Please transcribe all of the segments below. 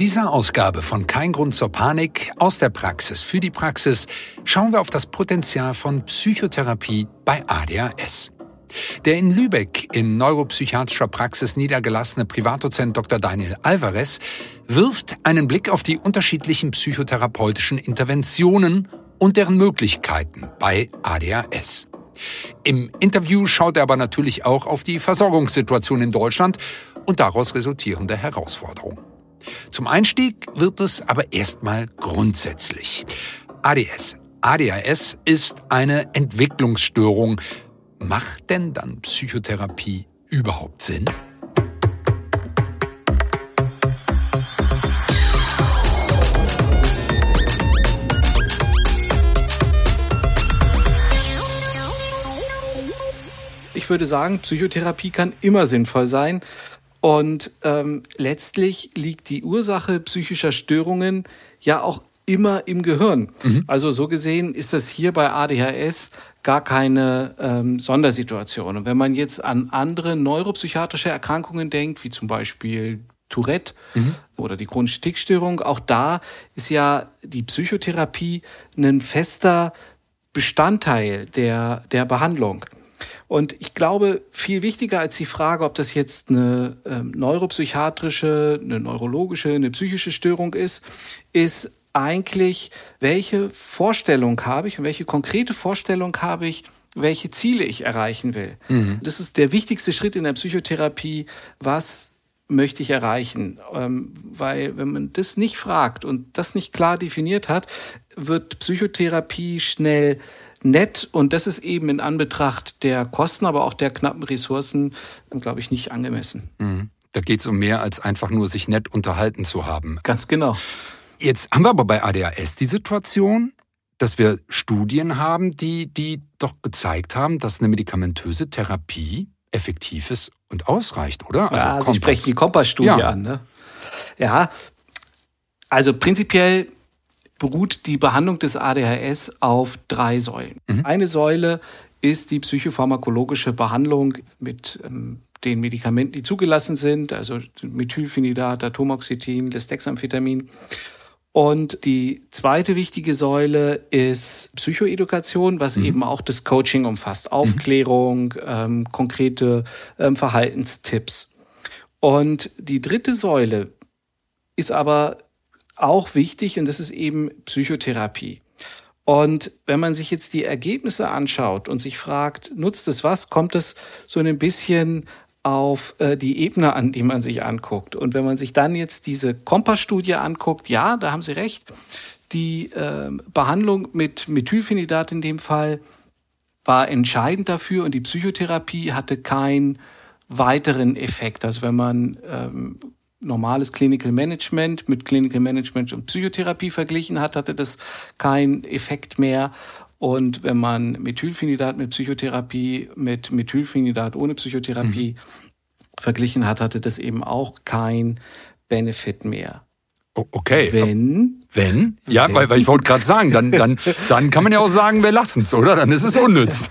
dieser Ausgabe von Kein Grund zur Panik aus der Praxis für die Praxis schauen wir auf das Potenzial von Psychotherapie bei ADHS. Der in Lübeck in neuropsychiatrischer Praxis niedergelassene Privatdozent Dr. Daniel Alvarez wirft einen Blick auf die unterschiedlichen psychotherapeutischen Interventionen und deren Möglichkeiten bei ADHS. Im Interview schaut er aber natürlich auch auf die Versorgungssituation in Deutschland und daraus resultierende Herausforderungen. Zum Einstieg wird es aber erstmal grundsätzlich. ADS. ADHS ist eine Entwicklungsstörung. Macht denn dann Psychotherapie überhaupt Sinn? Ich würde sagen, Psychotherapie kann immer sinnvoll sein, und ähm, letztlich liegt die Ursache psychischer Störungen ja auch immer im Gehirn. Mhm. Also so gesehen ist das hier bei ADHS gar keine ähm, Sondersituation. Und wenn man jetzt an andere neuropsychiatrische Erkrankungen denkt, wie zum Beispiel Tourette mhm. oder die chronische Tickstörung, auch da ist ja die Psychotherapie ein fester Bestandteil der, der Behandlung. Und ich glaube, viel wichtiger als die Frage, ob das jetzt eine ähm, neuropsychiatrische, eine neurologische, eine psychische Störung ist, ist eigentlich, welche Vorstellung habe ich und welche konkrete Vorstellung habe ich, welche Ziele ich erreichen will. Mhm. Das ist der wichtigste Schritt in der Psychotherapie. Was möchte ich erreichen? Ähm, weil wenn man das nicht fragt und das nicht klar definiert hat, wird Psychotherapie schnell nett und das ist eben in Anbetracht der Kosten, aber auch der knappen Ressourcen, glaube ich, nicht angemessen. Mhm. Da geht es um mehr als einfach nur sich nett unterhalten zu haben. Ganz genau. Jetzt haben wir aber bei ADHS die Situation, dass wir Studien haben, die, die doch gezeigt haben, dass eine medikamentöse Therapie effektiv ist und ausreicht, oder? Also ja, Sie sprechen die Kompass-Studie ja. an. Ne? Ja, also prinzipiell beruht die Behandlung des ADHS auf drei Säulen. Mhm. Eine Säule ist die psychopharmakologische Behandlung mit ähm, den Medikamenten, die zugelassen sind, also Methylphenidat, Atomoxetin, Lisdexamphetamin. Und die zweite wichtige Säule ist Psychoedukation, was mhm. eben auch das Coaching umfasst. Mhm. Aufklärung, ähm, konkrete ähm, Verhaltenstipps. Und die dritte Säule ist aber auch wichtig und das ist eben Psychotherapie. Und wenn man sich jetzt die Ergebnisse anschaut und sich fragt, nutzt es was, kommt es so ein bisschen auf äh, die Ebene an, die man sich anguckt. Und wenn man sich dann jetzt diese Kompass-Studie anguckt, ja, da haben Sie recht, die äh, Behandlung mit Methylphenidat in dem Fall war entscheidend dafür und die Psychotherapie hatte keinen weiteren Effekt. Also wenn man ähm, normales Clinical Management mit Clinical Management und Psychotherapie verglichen hat, hatte das keinen Effekt mehr. Und wenn man Methylphenidat mit Psychotherapie mit Methylphenidat ohne Psychotherapie mhm. verglichen hat, hatte das eben auch kein Benefit mehr. Okay. Wenn. Wenn? Ja, wenn. Weil, weil ich wollte gerade sagen, dann, dann, dann kann man ja auch sagen, wir lassen es, oder? Dann ist es unnütz.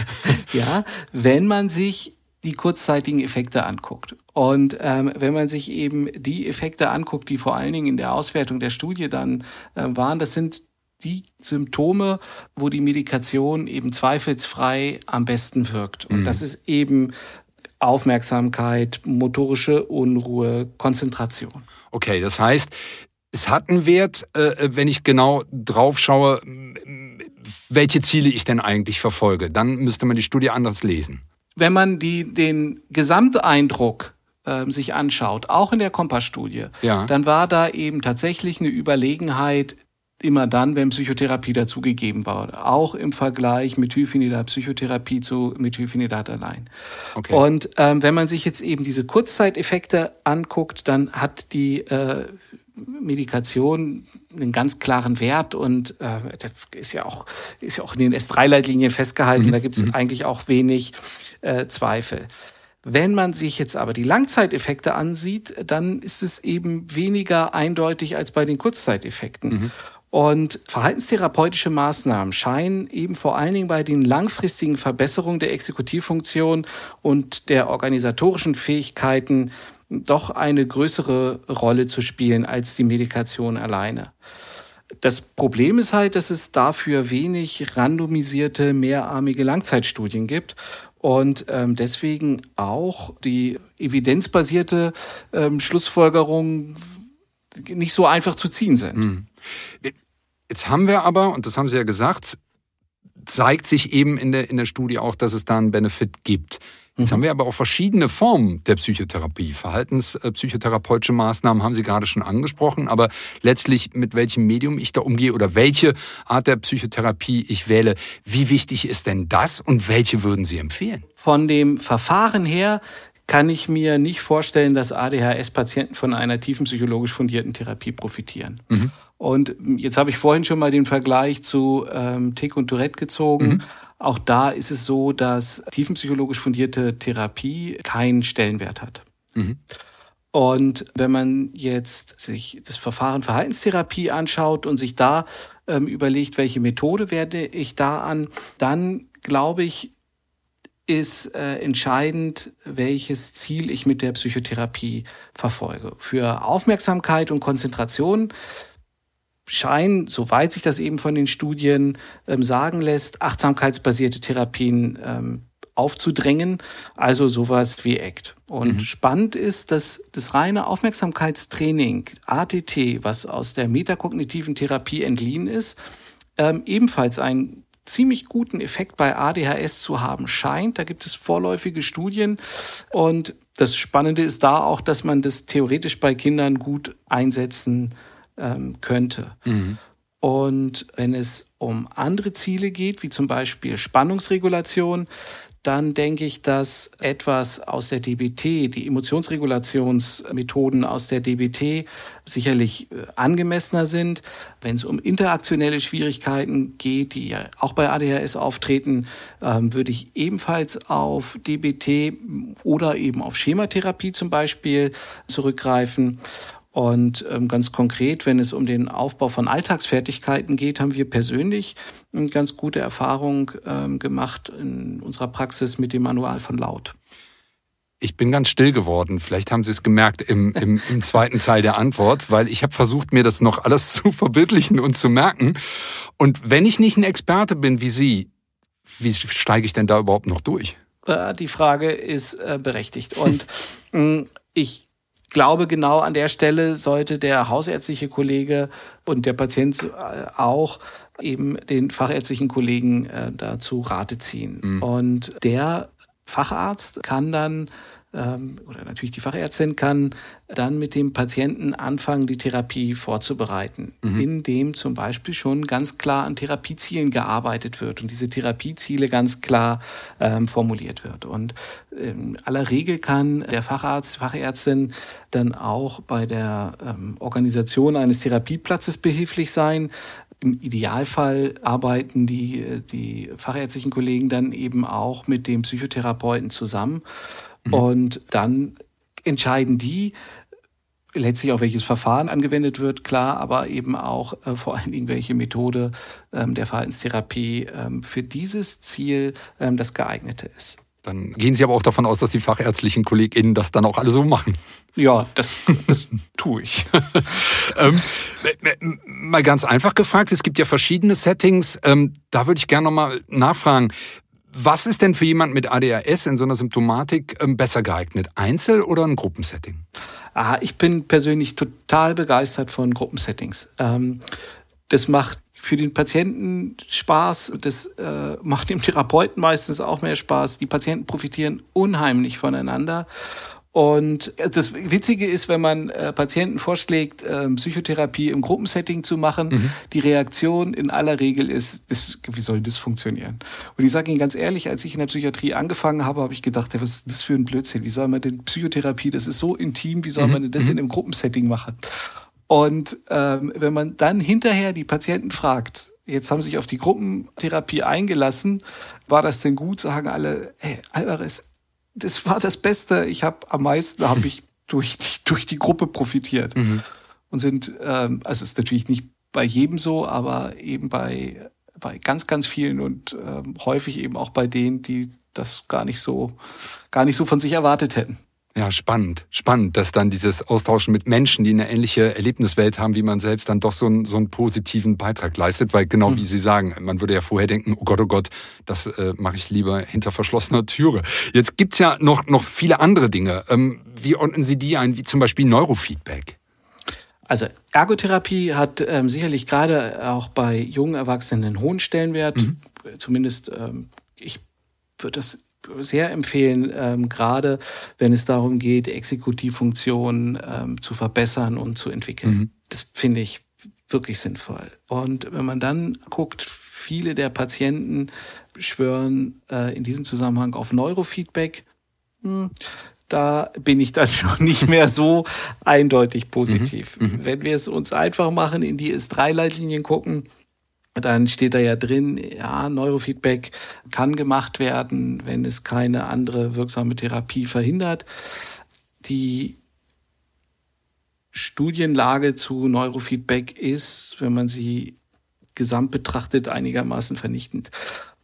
ja, wenn man sich die kurzzeitigen Effekte anguckt. Und ähm, wenn man sich eben die Effekte anguckt, die vor allen Dingen in der Auswertung der Studie dann äh, waren, das sind die Symptome, wo die Medikation eben zweifelsfrei am besten wirkt. Und mhm. das ist eben Aufmerksamkeit, motorische Unruhe, Konzentration. Okay, das heißt, es hat einen Wert, äh, wenn ich genau drauf schaue, welche Ziele ich denn eigentlich verfolge. Dann müsste man die Studie anders lesen wenn man die, den Gesamteindruck äh, sich anschaut, auch in der Kompass-Studie, ja. dann war da eben tatsächlich eine Überlegenheit immer dann, wenn Psychotherapie dazugegeben war. Auch im Vergleich Methylphenidat Psychotherapie zu Methylphenidat allein. Okay. Und ähm, wenn man sich jetzt eben diese Kurzzeiteffekte anguckt, dann hat die äh, Medikation einen ganz klaren Wert und äh, das ist ja auch ist ja auch in den S3-Leitlinien festgehalten. Mhm. Da gibt es mhm. eigentlich auch wenig äh, Zweifel. Wenn man sich jetzt aber die Langzeiteffekte ansieht, dann ist es eben weniger eindeutig als bei den Kurzzeiteffekten. Mhm. Und verhaltenstherapeutische Maßnahmen scheinen eben vor allen Dingen bei den langfristigen Verbesserungen der Exekutivfunktion und der organisatorischen Fähigkeiten doch eine größere Rolle zu spielen als die Medikation alleine. Das Problem ist halt, dass es dafür wenig randomisierte, mehrarmige Langzeitstudien gibt und ähm, deswegen auch die evidenzbasierte ähm, Schlussfolgerung nicht so einfach zu ziehen sind. Hm. Jetzt haben wir aber, und das haben Sie ja gesagt, zeigt sich eben in der, in der Studie auch, dass es da einen Benefit gibt. Jetzt mhm. haben wir aber auch verschiedene Formen der Psychotherapie. Verhaltenspsychotherapeutische Maßnahmen haben Sie gerade schon angesprochen, aber letztlich mit welchem Medium ich da umgehe oder welche Art der Psychotherapie ich wähle. Wie wichtig ist denn das und welche würden Sie empfehlen? Von dem Verfahren her kann ich mir nicht vorstellen, dass ADHS-Patienten von einer tiefen psychologisch fundierten Therapie profitieren. Mhm. Und jetzt habe ich vorhin schon mal den Vergleich zu ähm, Tick und Tourette gezogen. Mhm. Auch da ist es so, dass tiefenpsychologisch fundierte Therapie keinen Stellenwert hat. Mhm. Und wenn man jetzt sich das Verfahren Verhaltenstherapie anschaut und sich da ähm, überlegt, welche Methode werde ich da an, dann glaube ich, ist äh, entscheidend, welches Ziel ich mit der Psychotherapie verfolge. Für Aufmerksamkeit und Konzentration scheinen, soweit sich das eben von den Studien ähm, sagen lässt, achtsamkeitsbasierte Therapien ähm, aufzudrängen, also sowas wie ACT. Und mhm. spannend ist, dass das reine Aufmerksamkeitstraining, ATT, was aus der metakognitiven Therapie entliehen ist, ähm, ebenfalls einen ziemlich guten Effekt bei ADHS zu haben scheint. Da gibt es vorläufige Studien und das Spannende ist da auch, dass man das theoretisch bei Kindern gut einsetzen ähm, könnte. Mhm. Und wenn es um andere Ziele geht, wie zum Beispiel Spannungsregulation, dann denke ich, dass etwas aus der DBT, die Emotionsregulationsmethoden aus der DBT sicherlich äh, angemessener sind. Wenn es um interaktionelle Schwierigkeiten geht, die ja auch bei ADHS auftreten, ähm, würde ich ebenfalls auf DBT oder eben auf Schematherapie zum Beispiel zurückgreifen. Und ähm, ganz konkret, wenn es um den Aufbau von Alltagsfertigkeiten geht, haben wir persönlich eine ganz gute Erfahrung ähm, gemacht in unserer Praxis mit dem Manual von Laut. Ich bin ganz still geworden. Vielleicht haben Sie es gemerkt im, im, im zweiten Teil der Antwort, weil ich habe versucht, mir das noch alles zu verbildlichen und zu merken. Und wenn ich nicht ein Experte bin wie Sie, wie steige ich denn da überhaupt noch durch? Äh, die Frage ist äh, berechtigt. Und mm, ich glaube, genau an der Stelle sollte der hausärztliche Kollege und der Patient äh, auch eben den fachärztlichen Kollegen äh, dazu Rate ziehen. Mhm. Und der Facharzt kann dann ähm, oder natürlich die Fachärztin kann dann mit dem Patienten anfangen, die Therapie vorzubereiten, mhm. indem zum Beispiel schon ganz klar an Therapiezielen gearbeitet wird und diese Therapieziele ganz klar ähm, formuliert wird. Und in aller Regel kann der Facharzt, Fachärztin dann auch bei der ähm, Organisation eines Therapieplatzes behilflich sein, im Idealfall arbeiten die, die fachärztlichen Kollegen dann eben auch mit dem Psychotherapeuten zusammen Mhm. Und dann entscheiden die, letztlich auch welches Verfahren angewendet wird, klar, aber eben auch äh, vor allen Dingen welche Methode ähm, der Verhaltenstherapie ähm, für dieses Ziel ähm, das geeignete ist. Dann gehen Sie aber auch davon aus, dass die fachärztlichen KollegInnen das dann auch alle so machen. Ja, das, das tue ich. ähm, mal ganz einfach gefragt, es gibt ja verschiedene Settings. Ähm, da würde ich gerne nochmal nachfragen. Was ist denn für jemand mit ADHS in so einer Symptomatik ähm, besser geeignet? Einzel- oder ein Gruppensetting? Ah, ich bin persönlich total begeistert von Gruppensettings. Ähm, das macht für den Patienten Spaß, das äh, macht dem Therapeuten meistens auch mehr Spaß. Die Patienten profitieren unheimlich voneinander. Und das Witzige ist, wenn man äh, Patienten vorschlägt, äh, Psychotherapie im Gruppensetting zu machen, mhm. die Reaktion in aller Regel ist, das, wie soll das funktionieren? Und ich sage Ihnen ganz ehrlich, als ich in der Psychiatrie angefangen habe, habe ich gedacht, was ist das für ein Blödsinn? Wie soll man denn Psychotherapie, das ist so intim, wie soll mhm. man denn das mhm. in einem Gruppensetting machen? Und ähm, wenn man dann hinterher die Patienten fragt, jetzt haben sich auf die Gruppentherapie eingelassen, war das denn gut? Sagen alle, hey, Alvarez, das war das Beste. Ich habe am meisten habe ich durch die, durch die Gruppe profitiert mhm. und sind ähm, also ist natürlich nicht bei jedem so, aber eben bei bei ganz ganz vielen und ähm, häufig eben auch bei denen, die das gar nicht so gar nicht so von sich erwartet hätten. Ja, spannend, spannend, dass dann dieses Austauschen mit Menschen, die eine ähnliche Erlebniswelt haben wie man selbst, dann doch so einen, so einen positiven Beitrag leistet, weil genau mhm. wie Sie sagen, man würde ja vorher denken, oh Gott, oh Gott, das äh, mache ich lieber hinter verschlossener Türe. Jetzt gibt's ja noch, noch viele andere Dinge. Ähm, wie ordnen Sie die ein, wie zum Beispiel Neurofeedback? Also Ergotherapie hat ähm, sicherlich gerade auch bei jungen Erwachsenen einen hohen Stellenwert. Mhm. Zumindest ähm, ich würde das sehr empfehlen, ähm, gerade wenn es darum geht, Exekutivfunktionen ähm, zu verbessern und zu entwickeln. Mhm. Das finde ich wirklich sinnvoll. Und wenn man dann guckt, viele der Patienten schwören äh, in diesem Zusammenhang auf Neurofeedback. Hm, da bin ich dann schon nicht mehr so eindeutig positiv. Mhm, mhm. Wenn wir es uns einfach machen, in die S3-Leitlinien gucken, dann steht da ja drin, ja, Neurofeedback kann gemacht werden, wenn es keine andere wirksame Therapie verhindert. Die Studienlage zu Neurofeedback ist, wenn man sie gesamt betrachtet, einigermaßen vernichtend.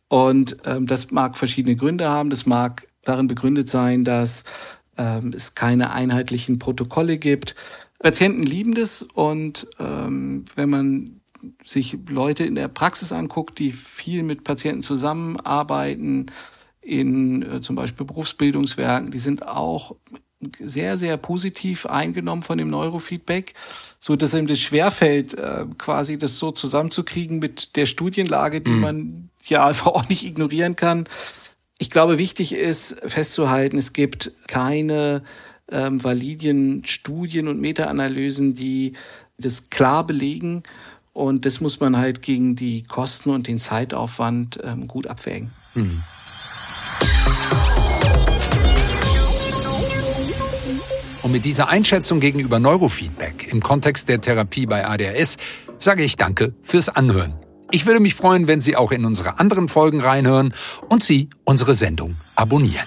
Und ähm, das mag verschiedene Gründe haben. Das mag darin begründet sein, dass ähm, es keine einheitlichen Protokolle gibt. Patienten lieben das und ähm, wenn man sich Leute in der Praxis anguckt, die viel mit Patienten zusammenarbeiten, in äh, zum Beispiel Berufsbildungswerken, die sind auch sehr, sehr positiv eingenommen von dem Neurofeedback, so dass ihm das schwerfällt, äh, quasi das so zusammenzukriegen mit der Studienlage, die mhm. man ja einfach auch nicht ignorieren kann. Ich glaube, wichtig ist festzuhalten, es gibt keine ähm, validen Studien und Meta-Analysen, die das klar belegen. Und das muss man halt gegen die Kosten und den Zeitaufwand ähm, gut abwägen. Mhm. Und mit dieser Einschätzung gegenüber Neurofeedback im Kontext der Therapie bei ADHS sage ich Danke fürs Anhören. Ich würde mich freuen, wenn Sie auch in unsere anderen Folgen reinhören und Sie unsere Sendung abonnieren.